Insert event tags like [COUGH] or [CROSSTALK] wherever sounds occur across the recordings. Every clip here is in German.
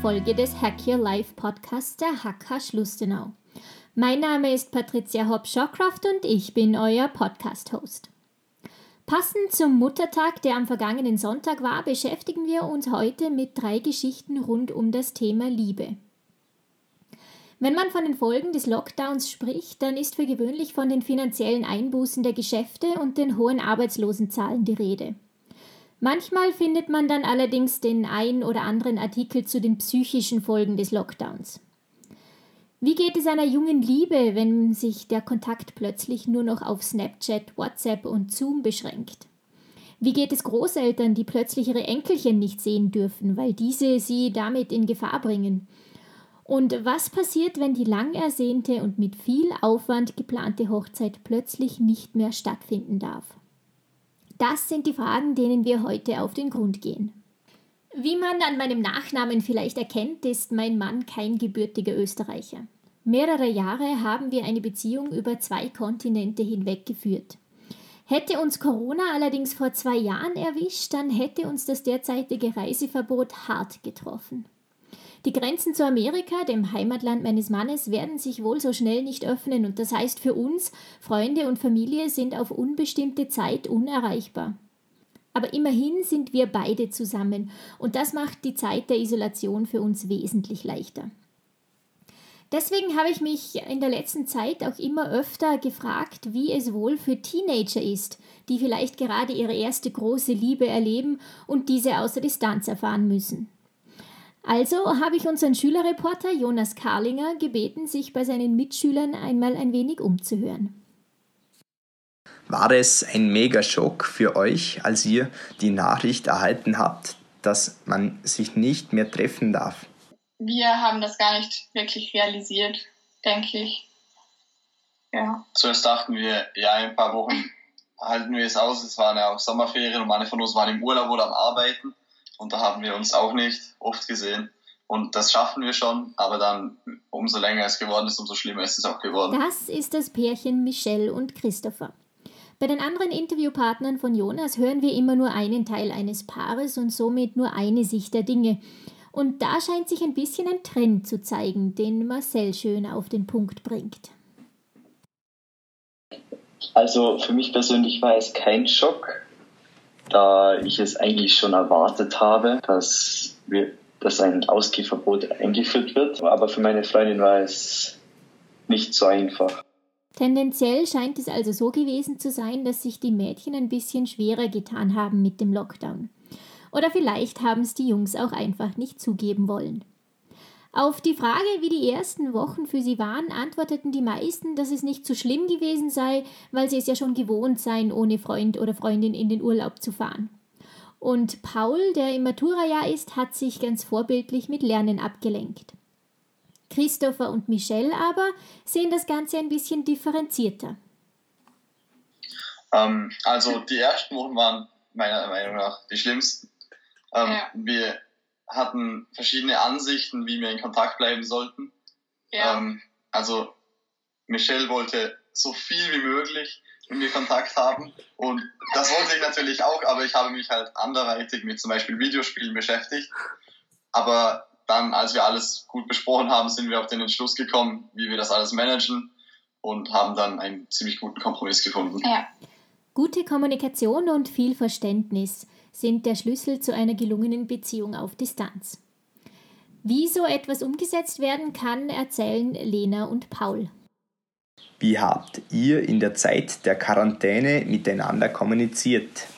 Folge des Hack Your Life Podcasts der HK Schlustenau. Mein Name ist Patricia Hopp-Shawcroft und ich bin euer Podcast-Host. Passend zum Muttertag, der am vergangenen Sonntag war, beschäftigen wir uns heute mit drei Geschichten rund um das Thema Liebe. Wenn man von den Folgen des Lockdowns spricht, dann ist für gewöhnlich von den finanziellen Einbußen der Geschäfte und den hohen Arbeitslosenzahlen die Rede. Manchmal findet man dann allerdings den ein oder anderen Artikel zu den psychischen Folgen des Lockdowns. Wie geht es einer jungen Liebe, wenn sich der Kontakt plötzlich nur noch auf Snapchat, WhatsApp und Zoom beschränkt? Wie geht es Großeltern, die plötzlich ihre Enkelchen nicht sehen dürfen, weil diese sie damit in Gefahr bringen? Und was passiert, wenn die lang ersehnte und mit viel Aufwand geplante Hochzeit plötzlich nicht mehr stattfinden darf? Das sind die Fragen, denen wir heute auf den Grund gehen. Wie man an meinem Nachnamen vielleicht erkennt, ist mein Mann kein gebürtiger Österreicher. Mehrere Jahre haben wir eine Beziehung über zwei Kontinente hinweg geführt. Hätte uns Corona allerdings vor zwei Jahren erwischt, dann hätte uns das derzeitige Reiseverbot hart getroffen. Die Grenzen zu Amerika, dem Heimatland meines Mannes, werden sich wohl so schnell nicht öffnen und das heißt für uns, Freunde und Familie sind auf unbestimmte Zeit unerreichbar. Aber immerhin sind wir beide zusammen und das macht die Zeit der Isolation für uns wesentlich leichter. Deswegen habe ich mich in der letzten Zeit auch immer öfter gefragt, wie es wohl für Teenager ist, die vielleicht gerade ihre erste große Liebe erleben und diese außer Distanz erfahren müssen. Also habe ich unseren Schülerreporter Jonas Karlinger gebeten, sich bei seinen Mitschülern einmal ein wenig umzuhören. War es ein Megaschock für euch, als ihr die Nachricht erhalten habt, dass man sich nicht mehr treffen darf? Wir haben das gar nicht wirklich realisiert, denke ich. Ja. Zuerst dachten wir, ja, in ein paar Wochen halten wir es aus. Es waren ja auch Sommerferien und manche von uns waren im Urlaub oder am Arbeiten. Und da haben wir uns auch nicht oft gesehen. Und das schaffen wir schon, aber dann, umso länger es geworden ist, umso schlimmer ist es auch geworden. Das ist das Pärchen Michelle und Christopher. Bei den anderen Interviewpartnern von Jonas hören wir immer nur einen Teil eines Paares und somit nur eine Sicht der Dinge. Und da scheint sich ein bisschen ein Trend zu zeigen, den Marcel schön auf den Punkt bringt. Also für mich persönlich war es kein Schock, da ich es eigentlich schon erwartet habe, dass, wir, dass ein Ausgehverbot eingeführt wird. Aber für meine Freundin war es nicht so einfach. Tendenziell scheint es also so gewesen zu sein, dass sich die Mädchen ein bisschen schwerer getan haben mit dem Lockdown. Oder vielleicht haben es die Jungs auch einfach nicht zugeben wollen. Auf die Frage, wie die ersten Wochen für sie waren, antworteten die meisten, dass es nicht so schlimm gewesen sei, weil sie es ja schon gewohnt seien, ohne Freund oder Freundin in den Urlaub zu fahren. Und Paul, der im Maturajahr ist, hat sich ganz vorbildlich mit Lernen abgelenkt. Christopher und Michelle aber sehen das Ganze ein bisschen differenzierter. Ähm, also die ersten Wochen waren meiner Meinung nach die schlimmsten. Ähm, ja. Wir hatten verschiedene Ansichten, wie wir in Kontakt bleiben sollten. Ja. Ähm, also Michelle wollte so viel wie möglich mit mir Kontakt haben und das wollte ich natürlich auch, aber ich habe mich halt anderweitig mit zum Beispiel Videospielen beschäftigt. Aber dann, als wir alles gut besprochen haben, sind wir auf den Entschluss gekommen, wie wir das alles managen und haben dann einen ziemlich guten Kompromiss gefunden. Ja. Gute Kommunikation und viel Verständnis sind der Schlüssel zu einer gelungenen Beziehung auf Distanz. Wie so etwas umgesetzt werden kann, erzählen Lena und Paul. Wie habt ihr in der Zeit der Quarantäne miteinander kommuniziert?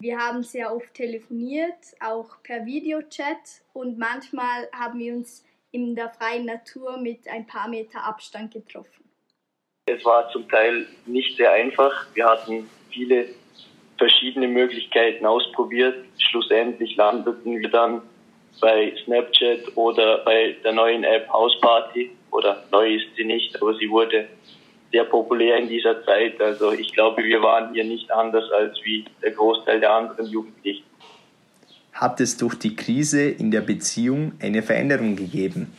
Wir haben sehr oft telefoniert, auch per Videochat und manchmal haben wir uns in der freien Natur mit ein paar Meter Abstand getroffen. Es war zum Teil nicht sehr einfach. Wir hatten viele verschiedene Möglichkeiten ausprobiert. Schlussendlich landeten wir dann bei Snapchat oder bei der neuen App Hausparty. Oder neu ist sie nicht, aber sie wurde sehr populär in dieser Zeit. Also ich glaube, wir waren hier nicht anders als wie der Großteil der anderen Jugendlichen. Hat es durch die Krise in der Beziehung eine Veränderung gegeben?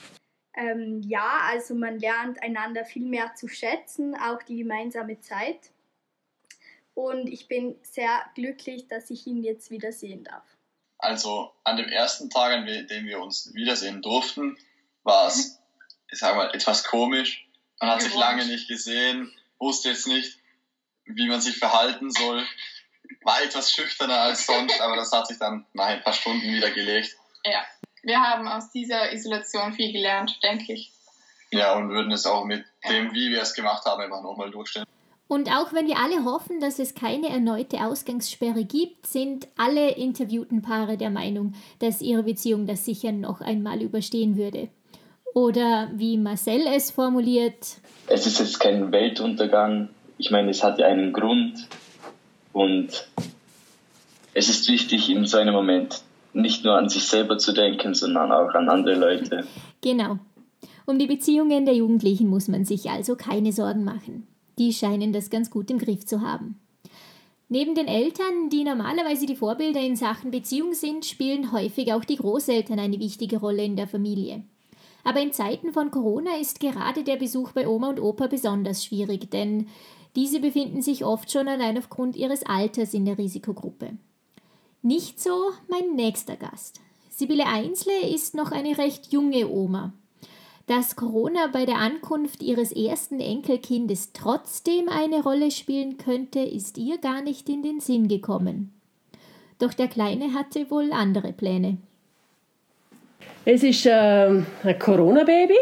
Ähm, ja, also man lernt einander viel mehr zu schätzen, auch die gemeinsame Zeit und ich bin sehr glücklich, dass ich ihn jetzt wieder sehen darf. Also an dem ersten Tag, an dem wir uns wiedersehen durften, war es, ich sag mal, etwas komisch. Man hat sich lange nicht gesehen, wusste jetzt nicht, wie man sich verhalten soll. War etwas schüchterner als sonst, aber das hat sich dann nach ein paar Stunden wieder gelegt. Ja, wir haben aus dieser Isolation viel gelernt, denke ich. Ja, und würden es auch mit dem, wie wir es gemacht haben, einfach nochmal durchstellen. Und auch wenn wir alle hoffen, dass es keine erneute Ausgangssperre gibt, sind alle interviewten Paare der Meinung, dass ihre Beziehung das sicher noch einmal überstehen würde. Oder wie Marcel es formuliert. Es ist jetzt kein Weltuntergang. Ich meine, es hat ja einen Grund. Und es ist wichtig, in so einem Moment nicht nur an sich selber zu denken, sondern auch an andere Leute. Genau. Um die Beziehungen der Jugendlichen muss man sich also keine Sorgen machen. Die scheinen das ganz gut im Griff zu haben. Neben den Eltern, die normalerweise die Vorbilder in Sachen Beziehung sind, spielen häufig auch die Großeltern eine wichtige Rolle in der Familie. Aber in Zeiten von Corona ist gerade der Besuch bei Oma und Opa besonders schwierig, denn diese befinden sich oft schon allein aufgrund ihres Alters in der Risikogruppe. Nicht so mein nächster Gast. Sibylle Einsle ist noch eine recht junge Oma. Dass Corona bei der Ankunft ihres ersten Enkelkindes trotzdem eine Rolle spielen könnte, ist ihr gar nicht in den Sinn gekommen. Doch der Kleine hatte wohl andere Pläne. Es ist äh, ein Corona-Baby.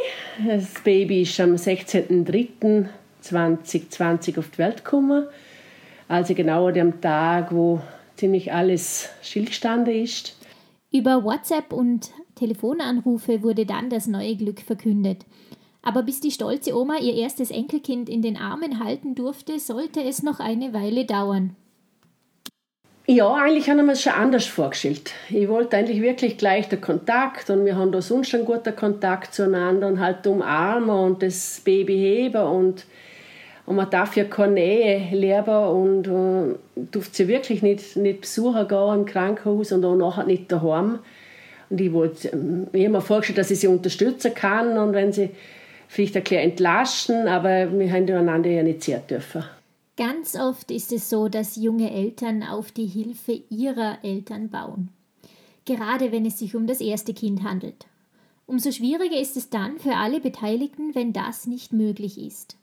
Das Baby ist am 16.03.2020 auf die Welt gekommen. Also genau an dem Tag, wo ziemlich alles stillgestanden ist. Über WhatsApp und Telefonanrufe wurde dann das neue Glück verkündet. Aber bis die stolze Oma ihr erstes Enkelkind in den Armen halten durfte, sollte es noch eine Weile dauern. Ja, eigentlich haben wir es schon anders vorgestellt. Ich wollte eigentlich wirklich gleich den Kontakt und wir haben da sonst schon guten Kontakt zueinander und halt umarmen und das Baby heben und, und man darf ja keine Nähe leben und äh, durfte sie wirklich nicht, nicht besuchen gehen im Krankenhaus und auch nachher nicht daheim. Und ich, wollte, ähm, ich habe mir vorgestellt, dass ich sie unterstützen kann und wenn sie vielleicht ein bisschen entlasten, aber wir haben einander ja nicht sehr dürfen. Ganz oft ist es so, dass junge Eltern auf die Hilfe ihrer Eltern bauen. Gerade wenn es sich um das erste Kind handelt. Umso schwieriger ist es dann für alle Beteiligten, wenn das nicht möglich ist.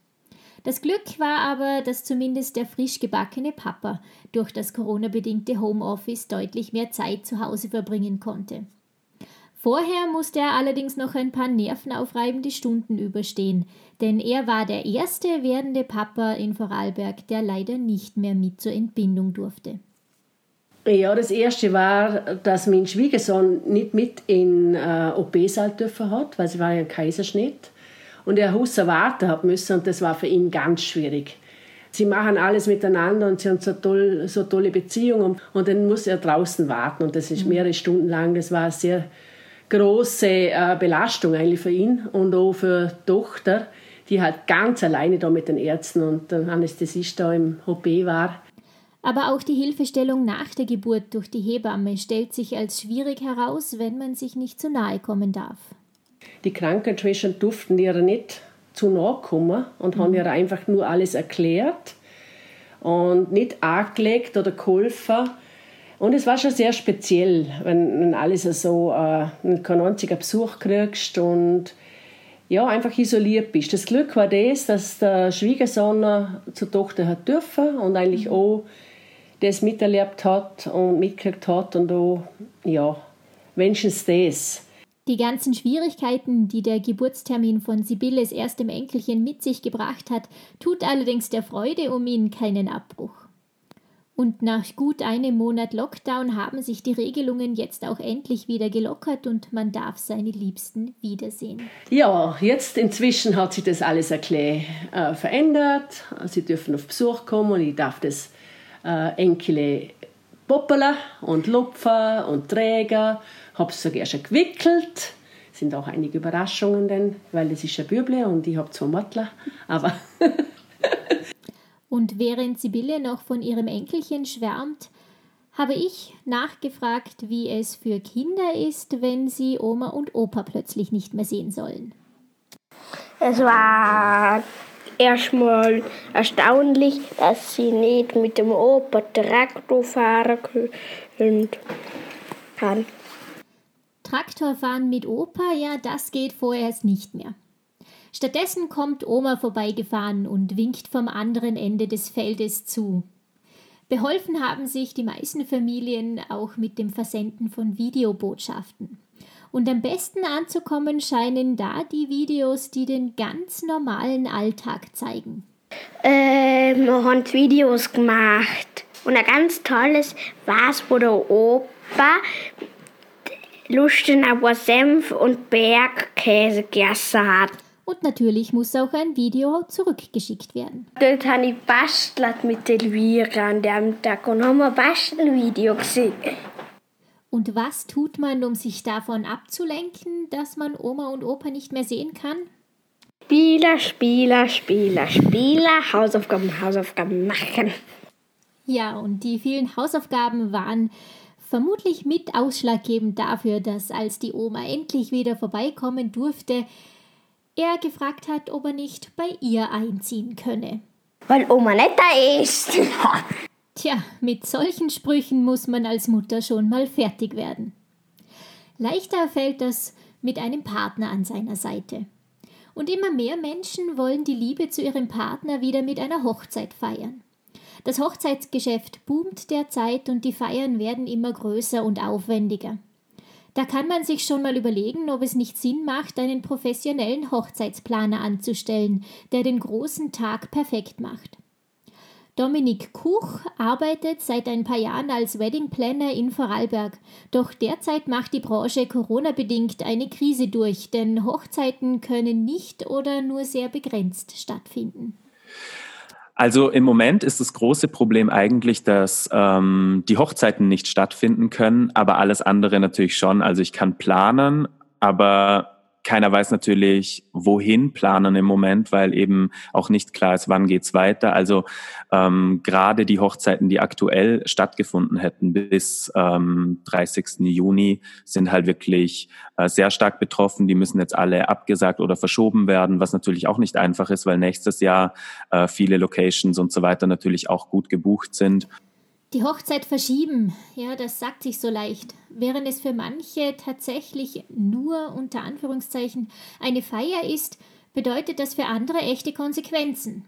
Das Glück war aber, dass zumindest der frisch gebackene Papa durch das Corona-bedingte Homeoffice deutlich mehr Zeit zu Hause verbringen konnte. Vorher musste er allerdings noch ein paar nervenaufreibende Stunden überstehen, denn er war der erste werdende Papa in Vorarlberg, der leider nicht mehr mit zur Entbindung durfte. Ja, das erste war, dass mein Schwiegersohn nicht mit in äh, OP-Saal dürfen hat, weil es war ja ein Kaiserschnitt und er Husser warten hat müssen und das war für ihn ganz schwierig. Sie machen alles miteinander und sie haben so, toll, so tolle Beziehungen und dann muss er draußen warten und das ist mhm. mehrere Stunden lang. Das war sehr große äh, Belastung eigentlich für ihn und auch für die Tochter, die halt ganz alleine da mit den Ärzten und der Anästhesist da im OP war. Aber auch die Hilfestellung nach der Geburt durch die Hebamme stellt sich als schwierig heraus, wenn man sich nicht zu nahe kommen darf. Die Krankenschwestern durften ihr nicht zu nahe kommen und mhm. haben ihr einfach nur alles erklärt und nicht angelegt oder geholfen. Und es war schon sehr speziell, wenn, wenn alles so äh, keinen einzigen Besuch kriegst und ja, einfach isoliert bist. Das Glück war das, dass der Schwiegersohn zur Tochter hat dürfen und eigentlich mhm. auch das miterlebt hat und mitgekriegt hat und auch, ja, wenigstens das. Die ganzen Schwierigkeiten, die der Geburtstermin von Sibylles erstem Enkelchen mit sich gebracht hat, tut allerdings der Freude um ihn keinen Abbruch. Und nach gut einem Monat Lockdown haben sich die Regelungen jetzt auch endlich wieder gelockert und man darf seine Liebsten wiedersehen. Ja, jetzt inzwischen hat sich das alles ein bisschen, äh, verändert. Sie dürfen auf Besuch kommen und ich darf das äh, Enkele poppeln und lupfen und trägen. Habe es sogar schon gewickelt. Sind auch einige Überraschungen, denn, weil es ist ein Büble und ich habe zwei Mottler. Aber [LAUGHS] Und während Sibylle noch von ihrem Enkelchen schwärmt, habe ich nachgefragt, wie es für Kinder ist, wenn sie Oma und Opa plötzlich nicht mehr sehen sollen. Es war erstmal erstaunlich, dass sie nicht mit dem Opa Traktor fahren können. kann. Traktorfahren mit Opa, ja, das geht vorerst nicht mehr. Stattdessen kommt Oma vorbeigefahren und winkt vom anderen Ende des Feldes zu. Beholfen haben sich die meisten Familien auch mit dem Versenden von Videobotschaften. Und am besten anzukommen scheinen da die Videos, die den ganz normalen Alltag zeigen. Ähm, wir haben Videos gemacht. Und ein ganz tolles war es, wo der Opa Lustenauer Senf und Bergkäse gegessen hat. Und natürlich muss auch ein Video zurückgeschickt werden. Dort habe ich bastelt mit Elvira an dem Tag und haben ein Bastelvideo gesehen. Und was tut man, um sich davon abzulenken, dass man Oma und Opa nicht mehr sehen kann? Spieler, Spieler, Spieler, Spieler, Hausaufgaben, Hausaufgaben machen. Ja, und die vielen Hausaufgaben waren vermutlich mit ausschlaggebend dafür, dass als die Oma endlich wieder vorbeikommen durfte, er gefragt hat, ob er nicht bei ihr einziehen könne. Weil Oma nicht da ist. [LAUGHS] Tja, mit solchen Sprüchen muss man als Mutter schon mal fertig werden. Leichter fällt das mit einem Partner an seiner Seite. Und immer mehr Menschen wollen die Liebe zu ihrem Partner wieder mit einer Hochzeit feiern. Das Hochzeitsgeschäft boomt derzeit und die Feiern werden immer größer und aufwendiger. Da kann man sich schon mal überlegen, ob es nicht Sinn macht, einen professionellen Hochzeitsplaner anzustellen, der den großen Tag perfekt macht. Dominik Kuch arbeitet seit ein paar Jahren als Wedding Planner in Vorarlberg. Doch derzeit macht die Branche Corona-bedingt eine Krise durch, denn Hochzeiten können nicht oder nur sehr begrenzt stattfinden. Also im Moment ist das große Problem eigentlich, dass ähm, die Hochzeiten nicht stattfinden können, aber alles andere natürlich schon. Also ich kann planen, aber keiner weiß natürlich, wohin planen im Moment, weil eben auch nicht klar ist, wann geht's weiter. Also ähm, gerade die Hochzeiten, die aktuell stattgefunden hätten bis ähm, 30. Juni, sind halt wirklich äh, sehr stark betroffen. Die müssen jetzt alle abgesagt oder verschoben werden, was natürlich auch nicht einfach ist, weil nächstes Jahr äh, viele Locations und so weiter natürlich auch gut gebucht sind. Die Hochzeit verschieben, ja, das sagt sich so leicht, während es für manche tatsächlich nur unter Anführungszeichen eine Feier ist, bedeutet das für andere echte Konsequenzen.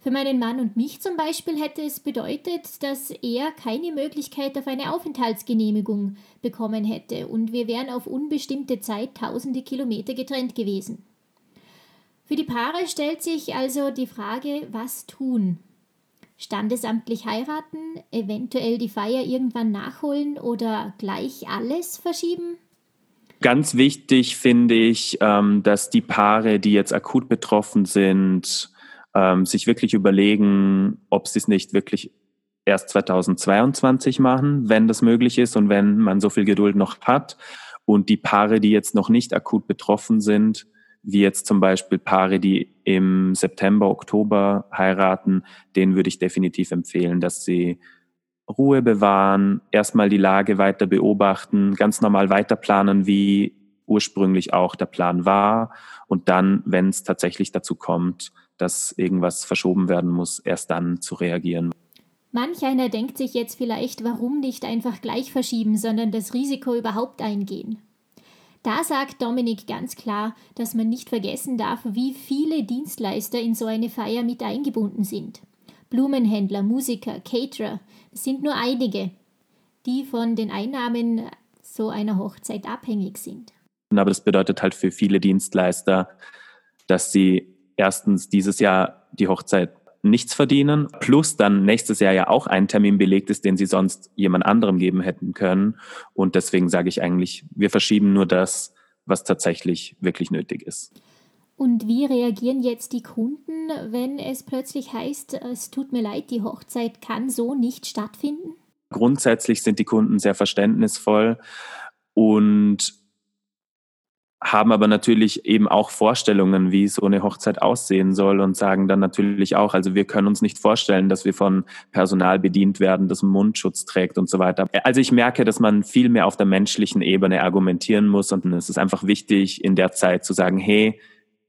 Für meinen Mann und mich zum Beispiel hätte es bedeutet, dass er keine Möglichkeit auf eine Aufenthaltsgenehmigung bekommen hätte und wir wären auf unbestimmte Zeit tausende Kilometer getrennt gewesen. Für die Paare stellt sich also die Frage, was tun? Standesamtlich heiraten, eventuell die Feier irgendwann nachholen oder gleich alles verschieben? Ganz wichtig finde ich, ähm, dass die Paare, die jetzt akut betroffen sind, ähm, sich wirklich überlegen, ob sie es nicht wirklich erst 2022 machen, wenn das möglich ist und wenn man so viel Geduld noch hat. Und die Paare, die jetzt noch nicht akut betroffen sind, wie jetzt zum Beispiel Paare, die im September, Oktober heiraten, denen würde ich definitiv empfehlen, dass sie Ruhe bewahren, erstmal die Lage weiter beobachten, ganz normal weiterplanen, wie ursprünglich auch der Plan war und dann, wenn es tatsächlich dazu kommt, dass irgendwas verschoben werden muss, erst dann zu reagieren. Manch einer denkt sich jetzt vielleicht, warum nicht einfach gleich verschieben, sondern das Risiko überhaupt eingehen. Da sagt Dominik ganz klar, dass man nicht vergessen darf, wie viele Dienstleister in so eine Feier mit eingebunden sind. Blumenhändler, Musiker, Caterer, das sind nur einige, die von den Einnahmen so einer Hochzeit abhängig sind. Aber das bedeutet halt für viele Dienstleister, dass sie erstens dieses Jahr die Hochzeit nichts verdienen, plus dann nächstes Jahr ja auch ein Termin belegt ist, den sie sonst jemand anderem geben hätten können. Und deswegen sage ich eigentlich, wir verschieben nur das, was tatsächlich wirklich nötig ist. Und wie reagieren jetzt die Kunden, wenn es plötzlich heißt, es tut mir leid, die Hochzeit kann so nicht stattfinden? Grundsätzlich sind die Kunden sehr verständnisvoll und haben aber natürlich eben auch Vorstellungen, wie so eine Hochzeit aussehen soll und sagen dann natürlich auch, also wir können uns nicht vorstellen, dass wir von Personal bedient werden, das Mundschutz trägt und so weiter. Also ich merke, dass man viel mehr auf der menschlichen Ebene argumentieren muss und es ist einfach wichtig, in der Zeit zu sagen, hey,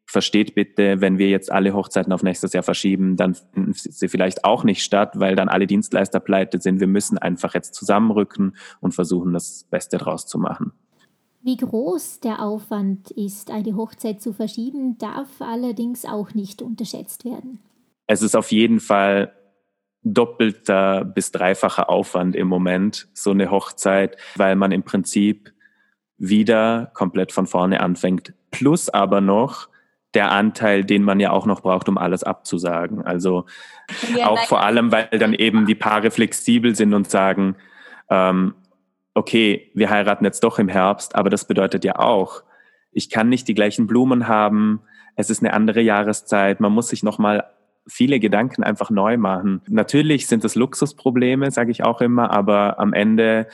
versteht bitte, wenn wir jetzt alle Hochzeiten auf nächstes Jahr verschieben, dann finden sie vielleicht auch nicht statt, weil dann alle Dienstleister pleite sind. Wir müssen einfach jetzt zusammenrücken und versuchen, das Beste draus zu machen. Wie groß der Aufwand ist, eine Hochzeit zu verschieben, darf allerdings auch nicht unterschätzt werden. Es ist auf jeden Fall doppelter bis dreifacher Aufwand im Moment, so eine Hochzeit, weil man im Prinzip wieder komplett von vorne anfängt. Plus aber noch der Anteil, den man ja auch noch braucht, um alles abzusagen. Also ja, auch vor allem, weil dann eben die Paare flexibel sind und sagen, ähm, okay, wir heiraten jetzt doch im Herbst, aber das bedeutet ja auch, ich kann nicht die gleichen Blumen haben, es ist eine andere Jahreszeit, man muss sich nochmal viele Gedanken einfach neu machen. Natürlich sind es Luxusprobleme, sage ich auch immer, aber am Ende,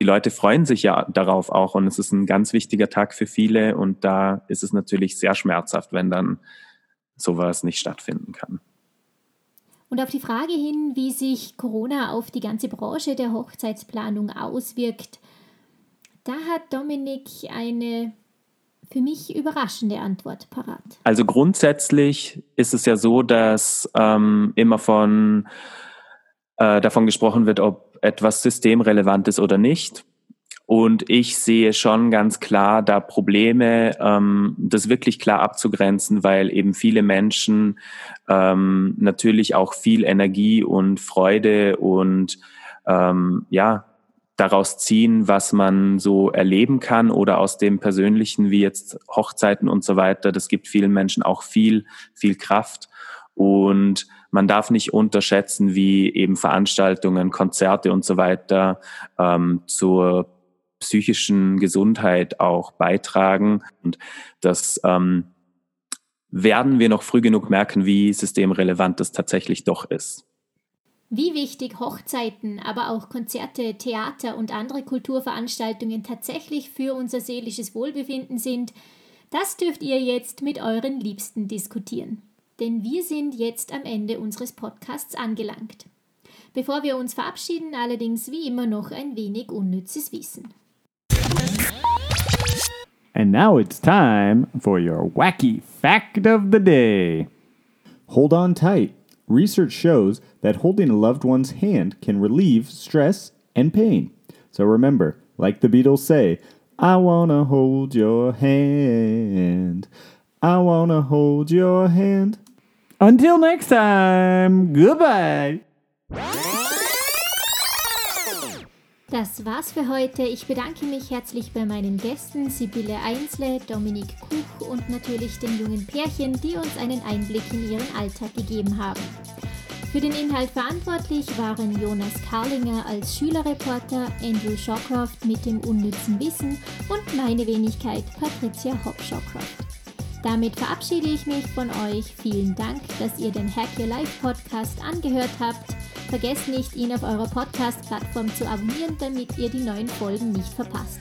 die Leute freuen sich ja darauf auch und es ist ein ganz wichtiger Tag für viele und da ist es natürlich sehr schmerzhaft, wenn dann sowas nicht stattfinden kann. Und auf die Frage hin, wie sich Corona auf die ganze Branche der Hochzeitsplanung auswirkt, da hat Dominik eine für mich überraschende Antwort parat. Also grundsätzlich ist es ja so, dass ähm, immer von äh, davon gesprochen wird, ob etwas systemrelevant ist oder nicht. Und ich sehe schon ganz klar da Probleme, ähm, das wirklich klar abzugrenzen, weil eben viele Menschen ähm, natürlich auch viel Energie und Freude und ähm, ja daraus ziehen, was man so erleben kann oder aus dem Persönlichen, wie jetzt Hochzeiten und so weiter. Das gibt vielen Menschen auch viel, viel Kraft. Und man darf nicht unterschätzen, wie eben Veranstaltungen, Konzerte und so weiter ähm, zur psychischen Gesundheit auch beitragen. Und das ähm, werden wir noch früh genug merken, wie systemrelevant das tatsächlich doch ist. Wie wichtig Hochzeiten, aber auch Konzerte, Theater und andere Kulturveranstaltungen tatsächlich für unser seelisches Wohlbefinden sind, das dürft ihr jetzt mit euren Liebsten diskutieren. Denn wir sind jetzt am Ende unseres Podcasts angelangt. Bevor wir uns verabschieden, allerdings wie immer noch ein wenig unnützes Wissen. And now it's time for your wacky fact of the day. Hold on tight. Research shows that holding a loved one's hand can relieve stress and pain. So remember, like the Beatles say, I wanna hold your hand. I wanna hold your hand. Until next time, goodbye. Das war's für heute. Ich bedanke mich herzlich bei meinen Gästen Sibylle Einsle, Dominik Kuch und natürlich den jungen Pärchen, die uns einen Einblick in ihren Alltag gegeben haben. Für den Inhalt verantwortlich waren Jonas Karlinger als Schülerreporter, Andrew Shawcroft mit dem unnützen Wissen und meine Wenigkeit Patricia Hopp-Shawcroft. Damit verabschiede ich mich von euch. Vielen Dank, dass ihr den Hack Your Life Podcast angehört habt. Vergesst nicht, ihn auf eurer Podcast-Plattform zu abonnieren, damit ihr die neuen Folgen nicht verpasst.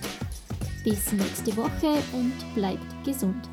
Bis nächste Woche und bleibt gesund.